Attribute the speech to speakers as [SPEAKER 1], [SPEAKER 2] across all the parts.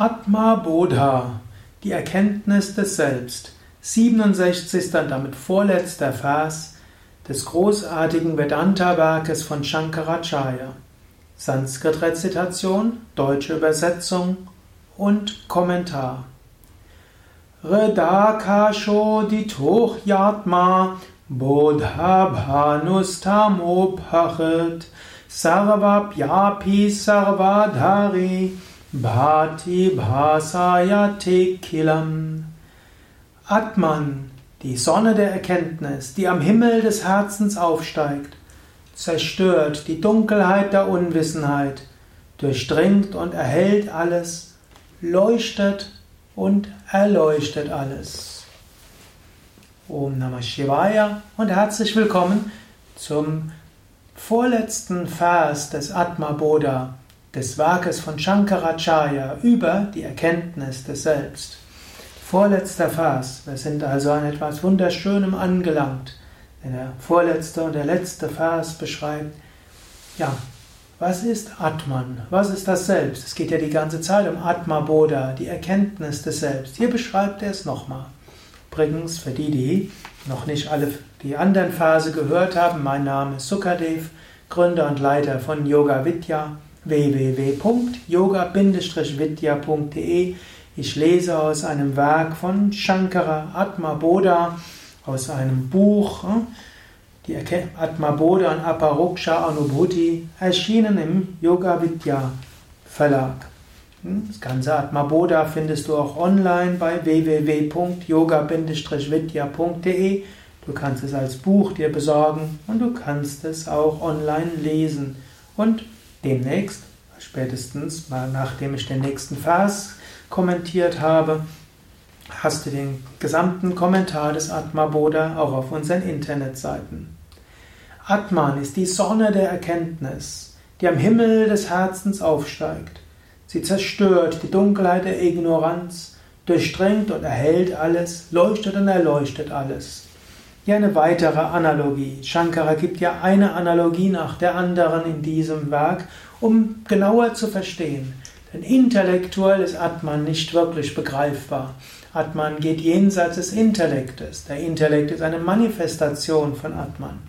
[SPEAKER 1] Atma Bodha, die Erkenntnis des Selbst, 67. und damit vorletzter Vers des großartigen Vedanta-Werkes von Shankaracharya. Sanskrit-Rezitation, deutsche Übersetzung und Kommentar. Redakasho ditoch yatma bodha bhanustamopachet sarvapyapi sarvadhari bhati bhasayate kilam. Atman, die Sonne der Erkenntnis, die am Himmel des Herzens aufsteigt, zerstört die Dunkelheit der Unwissenheit, durchdringt und erhellt alles, leuchtet und erleuchtet alles. Om Namah Shivaya und herzlich willkommen zum vorletzten Vers des Atma Bodha, des Werkes von Shankaracharya über die Erkenntnis des Selbst. Vorletzter Vers. Wir sind also an etwas Wunderschönem angelangt. Der vorletzte und der letzte Vers beschreibt, ja, was ist Atman? Was ist das Selbst? Es geht ja die ganze Zeit um Atma Bodha, die Erkenntnis des Selbst. Hier beschreibt er es nochmal. Übrigens, für die, die noch nicht alle die anderen Verse gehört haben, mein Name ist Sukadev, Gründer und Leiter von Yoga Vidya, www.yoga-vidya.de. Ich lese aus einem Werk von Shankara Atma Bodha, aus einem Buch, hm, die Atma Bodha und Aparoksha Anubhuti, erschienen im Yoga Vidya Verlag. Hm, das ganze Atma Bodha findest du auch online bei www.yoga-vidya.de. Du kannst es als Buch dir besorgen und du kannst es auch online lesen. Und demnächst, spätestens nachdem ich den nächsten Vers kommentiert habe, hast du den gesamten Kommentar des Atma Bodha auch auf unseren Internetseiten. Atman ist die Sonne der Erkenntnis, die am Himmel des Herzens aufsteigt. Sie zerstört die Dunkelheit der Ignoranz, durchdringt und erhält alles, leuchtet und erleuchtet alles. Hier eine weitere Analogie. Shankara gibt ja eine Analogie nach der anderen in diesem Werk, um genauer zu verstehen. Denn intellektuell ist Atman nicht wirklich begreifbar. Atman geht jenseits des Intellektes. Der Intellekt ist eine Manifestation von Atman.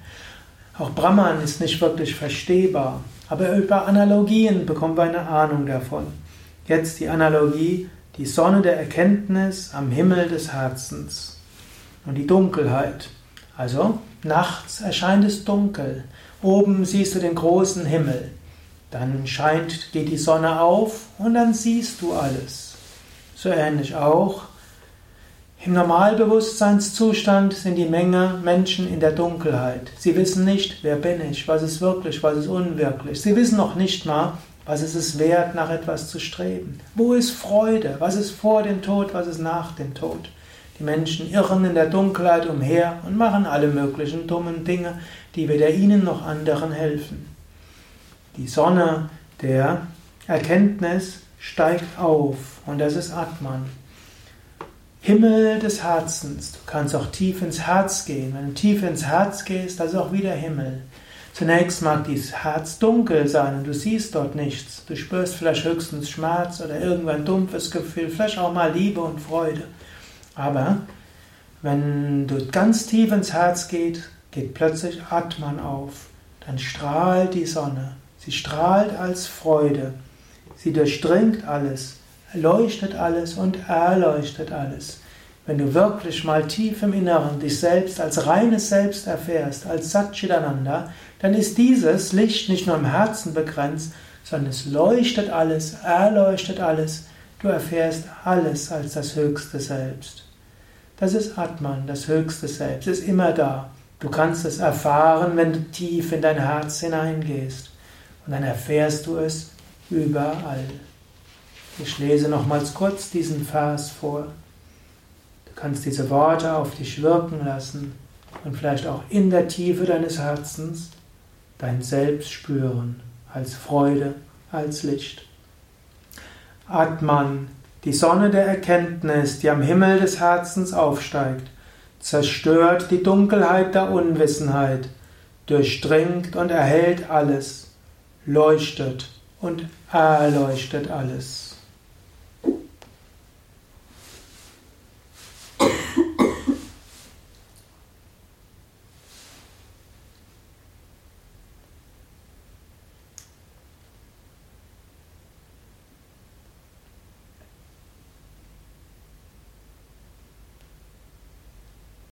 [SPEAKER 1] Auch Brahman ist nicht wirklich verstehbar, aber über Analogien bekommen wir eine Ahnung davon. Jetzt die Analogie, die Sonne der Erkenntnis am Himmel des Herzens und die Dunkelheit. Also nachts erscheint es dunkel, oben siehst du den großen Himmel. Dann scheint, geht die Sonne auf und dann siehst du alles. So ähnlich auch. Im Normalbewusstseinszustand sind die Menge Menschen in der Dunkelheit. Sie wissen nicht, wer bin ich, was ist wirklich, was ist unwirklich. Sie wissen noch nicht mal, was ist es wert, nach etwas zu streben. Wo ist Freude? Was ist vor dem Tod? Was ist nach dem Tod? Die Menschen irren in der Dunkelheit umher und machen alle möglichen dummen Dinge, die weder ihnen noch anderen helfen. Die Sonne der Erkenntnis steigt auf und das ist Atman. Himmel des Herzens. Du kannst auch tief ins Herz gehen. Wenn du tief ins Herz gehst, das ist auch wieder Himmel. Zunächst mag dieses Herz dunkel sein und du siehst dort nichts. Du spürst vielleicht höchstens Schmerz oder irgendein dumpfes Gefühl, vielleicht auch mal Liebe und Freude. Aber wenn du ganz tief ins Herz gehst, geht plötzlich Atman auf. Dann strahlt die Sonne. Sie strahlt als Freude. Sie durchdringt alles, leuchtet alles und erleuchtet alles. Wenn du wirklich mal tief im Inneren dich selbst als reines Selbst erfährst, als Satchitananda, dann ist dieses Licht nicht nur im Herzen begrenzt, sondern es leuchtet alles, erleuchtet alles. Du erfährst alles als das höchste Selbst. Das ist Atman, das höchste Selbst, ist immer da. Du kannst es erfahren, wenn du tief in dein Herz hineingehst. Und dann erfährst du es überall. Ich lese nochmals kurz diesen Vers vor. Du kannst diese Worte auf dich wirken lassen und vielleicht auch in der Tiefe deines Herzens dein Selbst spüren, als Freude, als Licht. Atman, die Sonne der Erkenntnis, die am Himmel des Herzens aufsteigt, zerstört die Dunkelheit der Unwissenheit, durchdringt und erhält alles leuchtet und erleuchtet alles.